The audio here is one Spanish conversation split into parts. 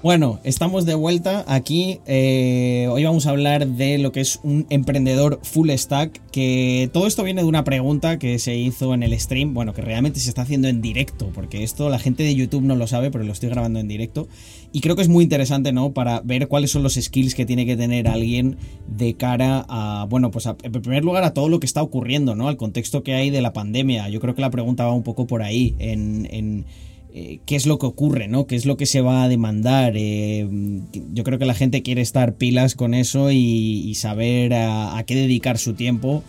Bueno, estamos de vuelta aquí. Eh, hoy vamos a hablar de lo que es un emprendedor full stack. Que todo esto viene de una pregunta que se hizo en el stream. Bueno, que realmente se está haciendo en directo. Porque esto la gente de YouTube no lo sabe, pero lo estoy grabando en directo. Y creo que es muy interesante, ¿no? Para ver cuáles son los skills que tiene que tener alguien de cara a. Bueno, pues en primer lugar a todo lo que está ocurriendo, ¿no? Al contexto que hay de la pandemia. Yo creo que la pregunta va un poco por ahí. en eh, qué es lo que ocurre, ¿no? ¿Qué es lo que se va a demandar? Eh, yo creo que la gente quiere estar pilas con eso y, saber a, qué dedicar su tiempo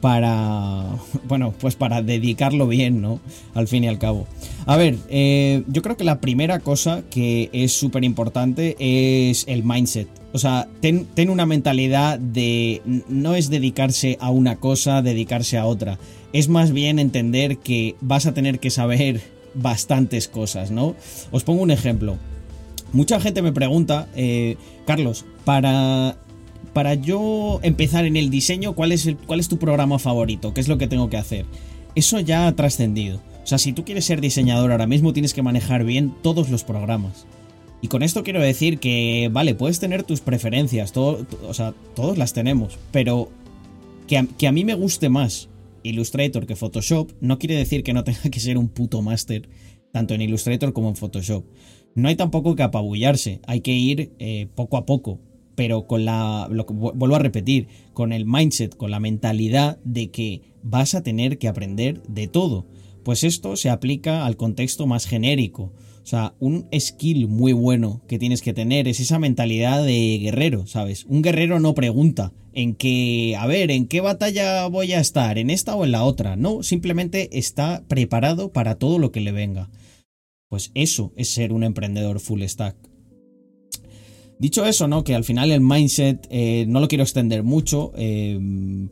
para, bueno, pues para dedicarlo bien, ¿no? Al fin y al cabo. A ver, eh, yo creo que la primera cosa que es súper importante es el mindset. O sea, ten, ten una mentalidad de no es dedicarse a una cosa, dedicarse a otra. Es más bien entender que vas a tener que saber bastantes cosas, ¿no? Os pongo un ejemplo. Mucha gente me pregunta, eh, Carlos, para, para yo empezar en el diseño, ¿cuál es, el, ¿cuál es tu programa favorito? ¿Qué es lo que tengo que hacer? Eso ya ha trascendido. O sea, si tú quieres ser diseñador ahora mismo, tienes que manejar bien todos los programas. Y con esto quiero decir que, vale, puedes tener tus preferencias, todo, o sea, todos las tenemos, pero que que a mí me guste más Illustrator que Photoshop, no quiere decir que no tenga que ser un puto máster, tanto en Illustrator como en Photoshop. No hay tampoco que apabullarse, hay que ir eh, poco a poco, pero con la, lo vuelvo a repetir, con el mindset, con la mentalidad de que vas a tener que aprender de todo. Pues esto se aplica al contexto más genérico. O sea, un skill muy bueno que tienes que tener es esa mentalidad de guerrero, ¿sabes? Un guerrero no pregunta en qué, a ver, en qué batalla voy a estar, en esta o en la otra. No, simplemente está preparado para todo lo que le venga. Pues eso es ser un emprendedor full stack. Dicho eso, ¿no? Que al final el mindset eh, no lo quiero extender mucho, eh,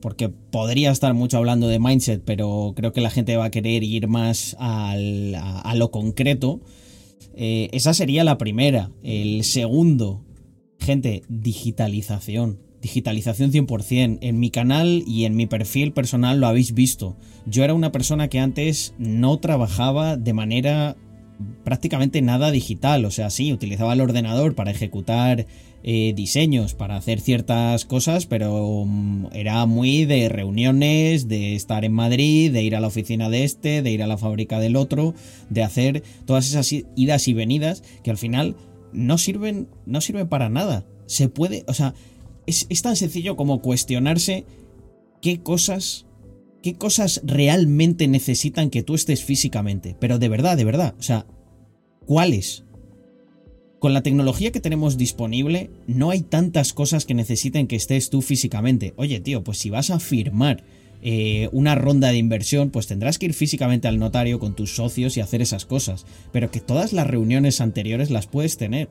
porque podría estar mucho hablando de mindset, pero creo que la gente va a querer ir más a, lo concreto. Eh, esa sería la primera. El segundo, gente, digitalización. Digitalización 100%. En mi canal y en mi perfil personal lo habéis visto. Yo era una persona que antes no trabajaba de manera prácticamente nada digital. O sea, sí, utilizaba el ordenador para ejecutar eh, diseños, para hacer ciertas cosas, pero mm, era muy de reuniones, de estar en Madrid, de ir a la oficina de este, de ir a la fábrica del otro, de hacer todas esas idas y venidas que al final no sirven, no sirven para nada. Se puede, o sea, es, es tan sencillo como cuestionarse qué cosas qué cosas realmente necesitan que tú estés físicamente. Pero de verdad, de verdad. O sea, ¿cuáles? Con la tecnología que tenemos disponible, no hay tantas cosas que necesiten que estés tú físicamente. Oye, tío, pues si vas a firmar eh, una ronda de inversión, pues tendrás que ir físicamente al notario con tus socios y hacer esas cosas. Pero que todas las reuniones anteriores las puedes tener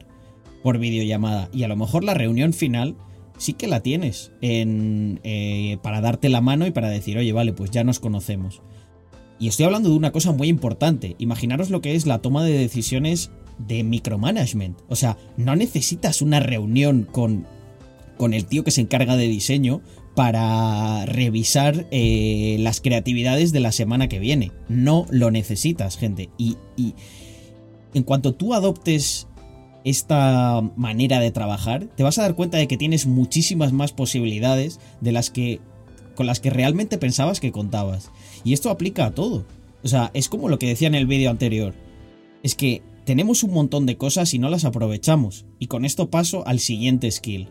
por videollamada. Y a lo mejor la reunión final sí que la tienes en, eh, para darte la mano y para decir, oye, vale, pues ya nos conocemos. Y estoy hablando de una cosa muy importante. Imaginaros lo que es la toma de decisiones de micromanagement. O sea, no necesitas una reunión con, con el tío que se encarga de diseño para revisar eh, las creatividades de la semana que viene. No lo necesitas, gente. Y, y en cuanto tú adoptes esta manera de trabajar, te vas a dar cuenta de que tienes muchísimas más posibilidades de las que con las que realmente pensabas que contabas. Y esto aplica a todo. O sea, es como lo que decía en el vídeo anterior. Es que tenemos un montón de cosas y no las aprovechamos. Y con esto paso al siguiente skill,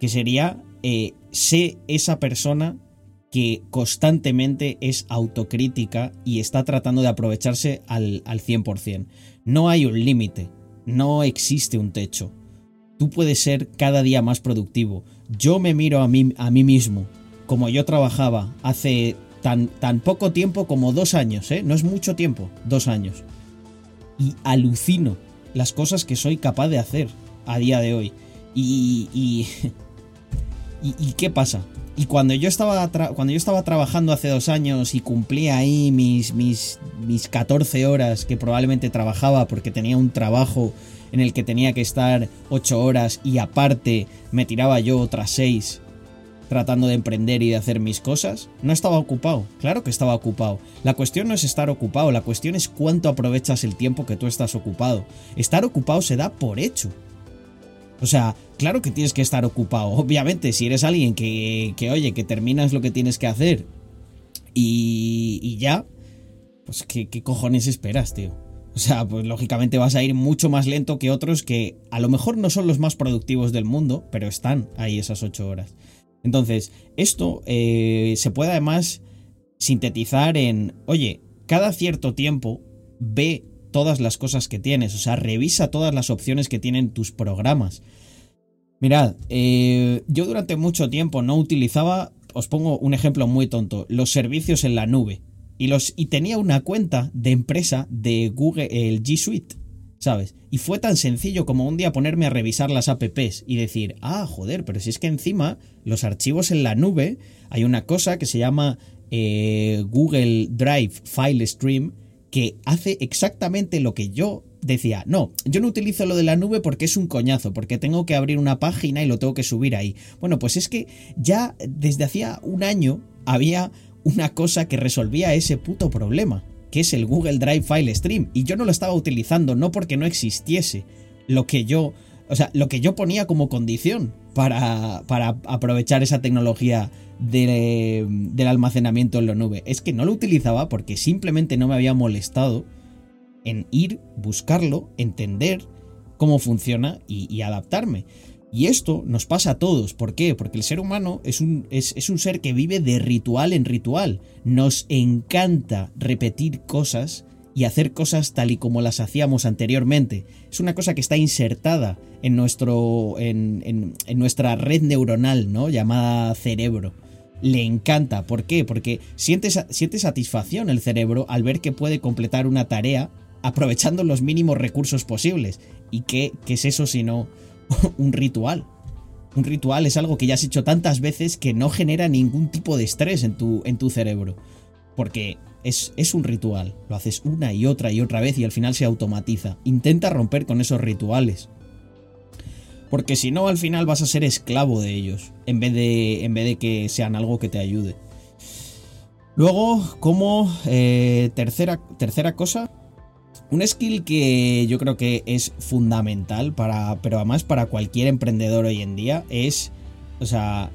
que sería eh, sé esa persona que constantemente es autocrítica y está tratando de aprovecharse al, al 100%. No hay un límite no existe un techo. Tú puedes ser cada día más productivo. Yo me miro a mí, a mí mismo, como yo trabajaba hace tan, tan poco tiempo como dos años, ¿eh? No es mucho tiempo, dos años. Y alucino las cosas que soy capaz de hacer a día de hoy. Y, y, y, y ¿qué pasa? Y cuando yo estaba, cuando yo estaba trabajando hace dos años y cumplía ahí mis, mis, mis 14 horas que probablemente trabajaba porque tenía un trabajo en el que tenía que estar 8 horas y aparte me tiraba yo otras 6 tratando de emprender y de hacer mis cosas, no estaba ocupado. Claro que estaba ocupado. La cuestión no es estar ocupado, la cuestión es cuánto aprovechas el tiempo que tú estás ocupado. Estar ocupado se da por hecho. O sea, claro que tienes que estar ocupado. Obviamente, si eres alguien que, que oye, que terminas lo que tienes que hacer y, y ya, pues ¿qué, ¿qué cojones esperas, tío? O sea, pues lógicamente vas a ir mucho más lento que otros que a lo mejor no son los más productivos del mundo, pero están ahí esas ocho horas. Entonces, esto eh, se puede además sintetizar en, oye, cada cierto tiempo ve todas las cosas que tienes, o sea, revisa todas las opciones que tienen tus programas. Mirad, eh, yo durante mucho tiempo no utilizaba, os pongo un ejemplo muy tonto, los servicios en la nube. Y, los, y tenía una cuenta de empresa de Google, el G Suite, ¿sabes? Y fue tan sencillo como un día ponerme a revisar las apps y decir, ah, joder, pero si es que encima los archivos en la nube, hay una cosa que se llama eh, Google Drive File Stream, que hace exactamente lo que yo decía, no, yo no utilizo lo de la nube porque es un coñazo, porque tengo que abrir una página y lo tengo que subir ahí. Bueno, pues es que ya desde hacía un año había una cosa que resolvía ese puto problema, que es el Google Drive File Stream, y yo no lo estaba utilizando no porque no existiese lo que yo, o sea, lo que yo ponía como condición para, para aprovechar esa tecnología del almacenamiento en la nube. Es que no lo utilizaba porque simplemente no me había molestado en ir, buscarlo, entender cómo funciona y, adaptarme. Y esto nos pasa a todos. ¿Por qué? Porque el ser humano es un, es, es un ser que vive de ritual en ritual. Nos encanta repetir cosas y hacer cosas tal y como las hacíamos anteriormente. Es una cosa que está insertada en, nuestro, en, en, nuestra red neuronal, ¿no? Llamada cerebro le encanta. ¿Por qué? Porque siente, siente satisfacción el cerebro al ver que puede completar una tarea aprovechando los mínimos recursos posibles. ¿Y qué, qué es eso sino un ritual? Un ritual es algo que ya has hecho tantas veces que no genera ningún tipo de estrés en tu, en tu cerebro. Porque es, es, un ritual. Lo haces una y otra y otra vez y al final se automatiza. Intenta romper con esos rituales. Porque si no, al final vas a ser esclavo de ellos, en vez de, en vez de que sean algo que te ayude. Luego, como eh, tercera, tercera cosa, un skill que yo creo que es fundamental para, pero además para cualquier emprendedor hoy en día, es, o sea,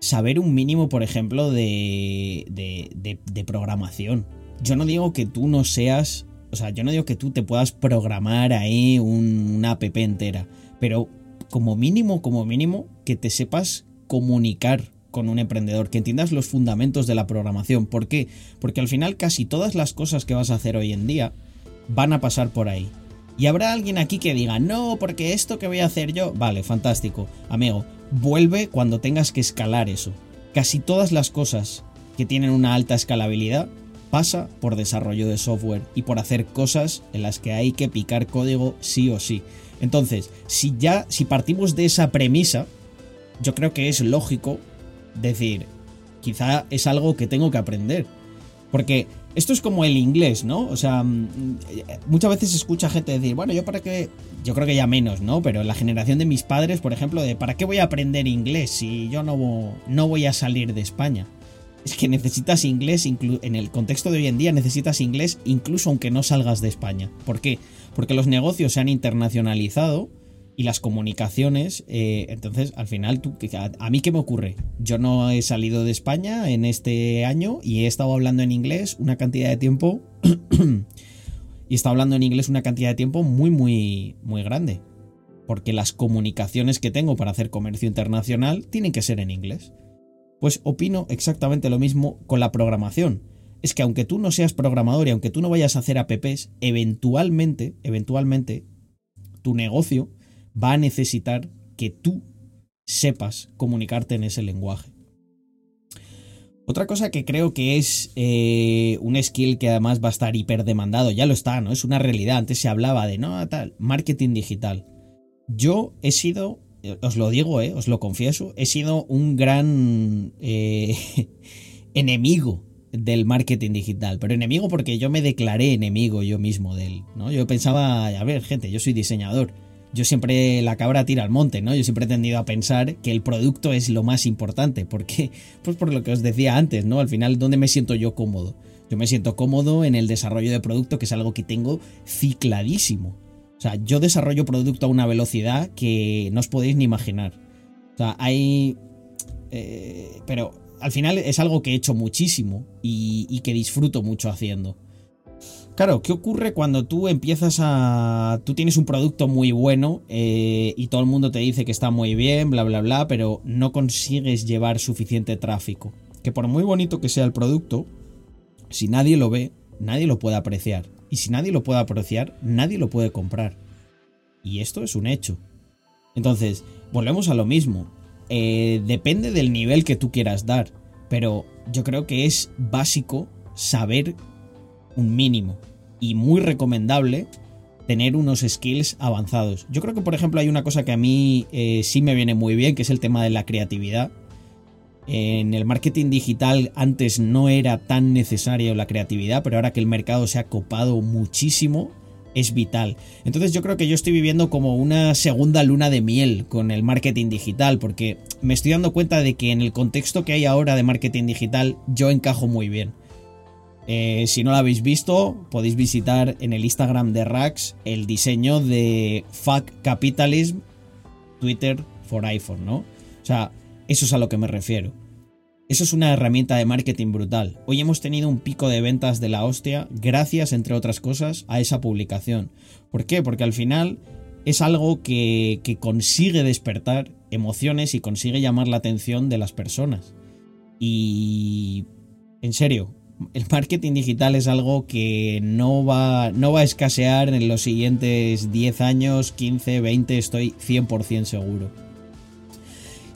saber un mínimo, por ejemplo, de, de, de programación. Yo no digo que tú no seas, o sea, yo no digo que tú te puedas programar ahí un, una app entera pero como mínimo, como mínimo, que te sepas comunicar con un emprendedor, que entiendas los fundamentos de la programación. ¿Por qué? Porque al final casi todas las cosas que vas a hacer hoy en día van a pasar por ahí. Y habrá alguien aquí que diga, no, porque esto que voy a hacer yo, vale, fantástico, amigo, vuelve cuando tengas que escalar eso. Casi todas las cosas que tienen una alta escalabilidad pasa por desarrollo de software y por hacer cosas en las que hay que picar código sí o sí. Entonces, si ya, si partimos de esa premisa, yo creo que es lógico decir, quizá es algo que tengo que aprender. Porque esto es como el inglés, ¿no? O sea, mm, muchas veces escucha gente decir, bueno, yo para qué, yo creo que ya menos, ¿no? Pero la generación de mis padres, por ejemplo, de ¿para qué voy a aprender inglés si yo no, no voy a salir de España? Es que necesitas inglés, en el contexto de hoy en día necesitas inglés incluso aunque no salgas de España. ¿Por qué? Porque los negocios se han internacionalizado y las comunicaciones, eh, entonces al final, a, mí qué me ocurre? Yo no he salido de España en este año y he estado hablando en inglés una cantidad de tiempo y he hablando en inglés una cantidad de tiempo muy, muy, muy grande. Porque las comunicaciones que tengo para hacer comercio internacional tienen que ser en inglés. Pues opino exactamente lo mismo con la programación. Es que aunque tú no seas programador y aunque tú no vayas a hacer apps, eventualmente, eventualmente, tu negocio va a necesitar que tú sepas comunicarte en ese lenguaje. Otra cosa que creo que es eh, un skill que además va a estar hiper demandado, ya lo está, ¿no? Es una realidad. Antes se hablaba de, no, tal, marketing digital. Yo he sido eh, os lo digo, eh, os lo confieso, he sido un gran eh, enemigo del marketing digital, pero enemigo porque yo me declaré enemigo yo mismo de él, ¿no? Yo pensaba, a ver, gente, yo soy diseñador, yo siempre la cabra tira al monte, ¿no? Yo siempre he tendido a pensar que el producto es lo más importante, ¿por qué? Pues por lo que os decía antes, ¿no? Al final, ¿dónde me siento yo cómodo? Yo me siento cómodo en el desarrollo de producto, que es algo que tengo cicladísimo. O sea, yo desarrollo producto a una velocidad que no os podéis ni imaginar. O sea, hay... Eh, pero al final es algo que he hecho muchísimo y, que disfruto mucho haciendo. Claro, ¿qué ocurre cuando tú empiezas a... Tú tienes un producto muy bueno eh, y todo el mundo te dice que está muy bien, bla, bla, bla, pero no consigues llevar suficiente tráfico. Que por muy bonito que sea el producto, si nadie lo ve, nadie lo puede apreciar. Y si nadie lo puede apreciar, nadie lo puede comprar. Y esto es un hecho. Entonces, volvemos a lo mismo. Eh, depende del nivel que tú quieras dar. Pero yo creo que es básico saber un mínimo. Y muy recomendable tener unos skills avanzados. Yo creo que, por ejemplo, hay una cosa que a mí eh, sí me viene muy bien, que es el tema de la creatividad. En el marketing digital antes no era tan necesario la creatividad, pero ahora que el mercado se ha copado muchísimo, es vital. Entonces yo creo que yo estoy viviendo como una segunda luna de miel con el marketing digital, porque me estoy dando cuenta de que en el contexto que hay ahora de marketing digital yo encajo muy bien. Eh, si no lo habéis visto, podéis visitar en el Instagram de Rax el diseño de Fuck Capitalism Twitter for iPhone, ¿no? O sea, eso es a lo que me refiero. Eso es una herramienta de marketing brutal. Hoy hemos tenido un pico de ventas de la hostia gracias, entre otras cosas, a esa publicación. ¿Por qué? Porque al final es algo que, consigue despertar emociones y consigue llamar la atención de las personas. Y... En serio, el marketing digital es algo que no va, no va a escasear en los siguientes 10 años, 15, 20, estoy 100% seguro.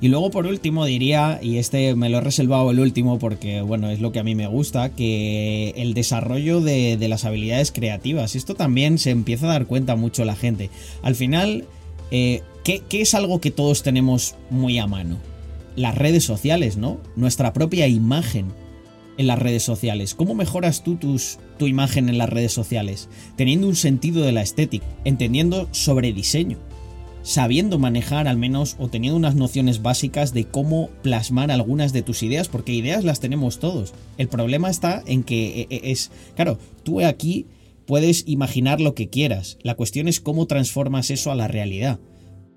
Y luego por último diría, y este me lo he reservado el último porque bueno, es lo que a mí me gusta, que el desarrollo de, las habilidades creativas. Esto también se empieza a dar cuenta mucho la gente. Al final, eh, ¿qué, es algo que todos tenemos muy a mano? Las redes sociales, ¿no? Nuestra propia imagen en las redes sociales. ¿Cómo mejoras tú tu imagen en las redes sociales? Teniendo un sentido de la estética, entendiendo sobre diseño sabiendo manejar al menos o teniendo unas nociones básicas de cómo plasmar algunas de tus ideas, porque ideas las tenemos todos. El problema está en que e, e, es, claro, tú aquí puedes imaginar lo que quieras, la cuestión es cómo transformas eso a la realidad.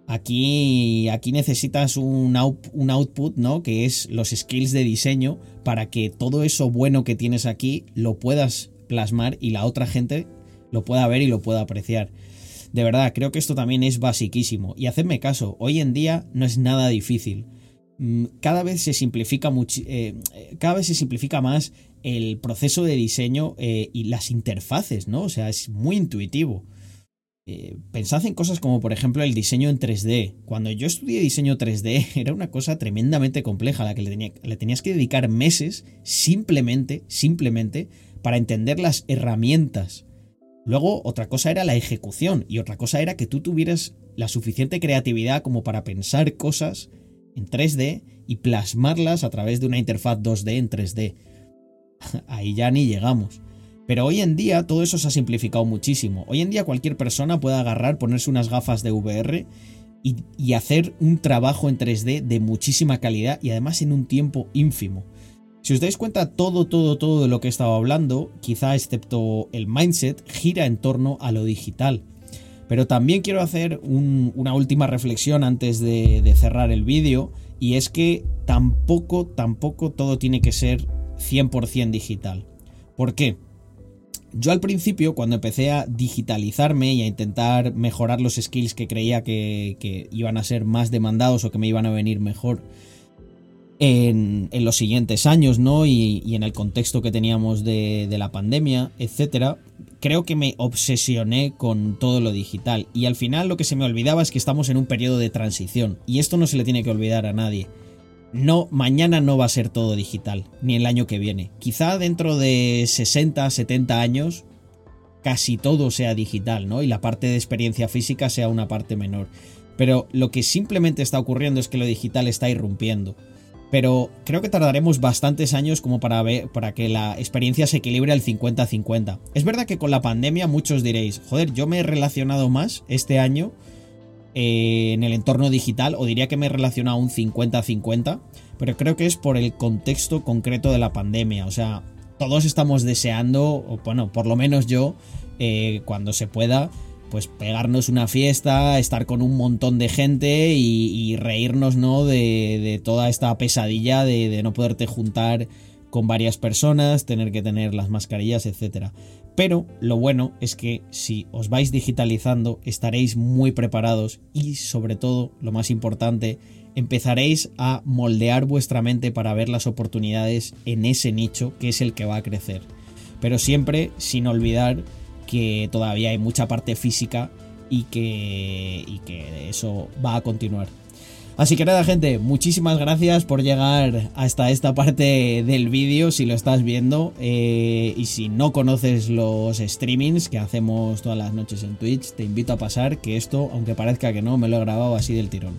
Aquí, aquí necesitas un, un output, ¿no? Que es los skills de diseño para que todo eso bueno que tienes aquí lo puedas plasmar y la otra gente lo pueda ver y lo pueda apreciar. De verdad, creo que esto también es basiquísimo. Y hacedme caso, hoy en día no es nada difícil. Mm, cada vez se simplifica eh, cada vez se simplifica más el proceso de diseño eh, y las interfaces, ¿no? O sea, es muy intuitivo. Eh, pensad en cosas como por ejemplo el diseño en 3D. Cuando yo estudié diseño 3D era una cosa tremendamente compleja a la que le, le tenías que dedicar meses simplemente, simplemente para entender las herramientas Luego, otra cosa era la ejecución y otra cosa era que tú tuvieras la suficiente creatividad como para pensar cosas en 3D y plasmarlas a través de una interfaz 2D en 3D. Ahí ya ni llegamos. Pero hoy en día todo eso se ha simplificado muchísimo. Hoy en día cualquier persona puede agarrar, ponerse unas gafas de VR y, hacer un trabajo en 3D de muchísima calidad y además en un tiempo ínfimo. Si os dais cuenta, todo, todo, todo de lo que he estado hablando, quizá excepto el mindset, gira en torno a lo digital. Pero también quiero hacer una última reflexión antes de, de cerrar el vídeo, y es que tampoco, tampoco todo tiene que ser 100% digital. ¿Por qué? Yo al principio, cuando empecé a digitalizarme y a intentar mejorar los skills que creía que, iban a ser más demandados o que me iban a venir mejor, en, los siguientes años, ¿no? Y, en el contexto que teníamos de, la pandemia, etcétera, creo que me obsesioné con todo lo digital. Y al final lo que se me olvidaba es que estamos en un periodo de transición. Y esto no se le tiene que olvidar a nadie. No, mañana no va a ser todo digital, ni el año que viene. Quizá dentro de 60, 70 años, casi todo sea digital, ¿no? Y la parte de experiencia física sea una parte menor. Pero lo que simplemente está ocurriendo es que lo digital está irrumpiendo pero creo que tardaremos bastantes años como para, ver, para que la experiencia se equilibre al 50-50. Es verdad que con la pandemia muchos diréis, joder, yo me he relacionado más este año eh, en el entorno digital, o diría que me he relacionado un 50-50, pero creo que es por el contexto concreto de la pandemia. O sea, todos estamos deseando, o bueno, por lo menos yo, eh, cuando se pueda, pues pegarnos una fiesta, estar con un montón de gente y, reírnos, ¿no? De, toda esta pesadilla de, no poderte juntar con varias personas, tener que tener las mascarillas, etc. Pero lo bueno es que si os vais digitalizando estaréis muy preparados y sobre todo, lo más importante, empezaréis a moldear vuestra mente para ver las oportunidades en ese nicho que es el que va a crecer. Pero siempre sin olvidar que todavía hay mucha parte física y que, y que eso va a continuar. Así que nada, gente, muchísimas gracias por llegar hasta esta parte del vídeo si lo estás viendo. Eh, y si no conoces los streamings que hacemos todas las noches en Twitch, te invito a pasar, que esto, aunque parezca que no, me lo he grabado así del tirón.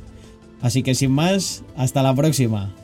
Así que sin más, hasta la próxima.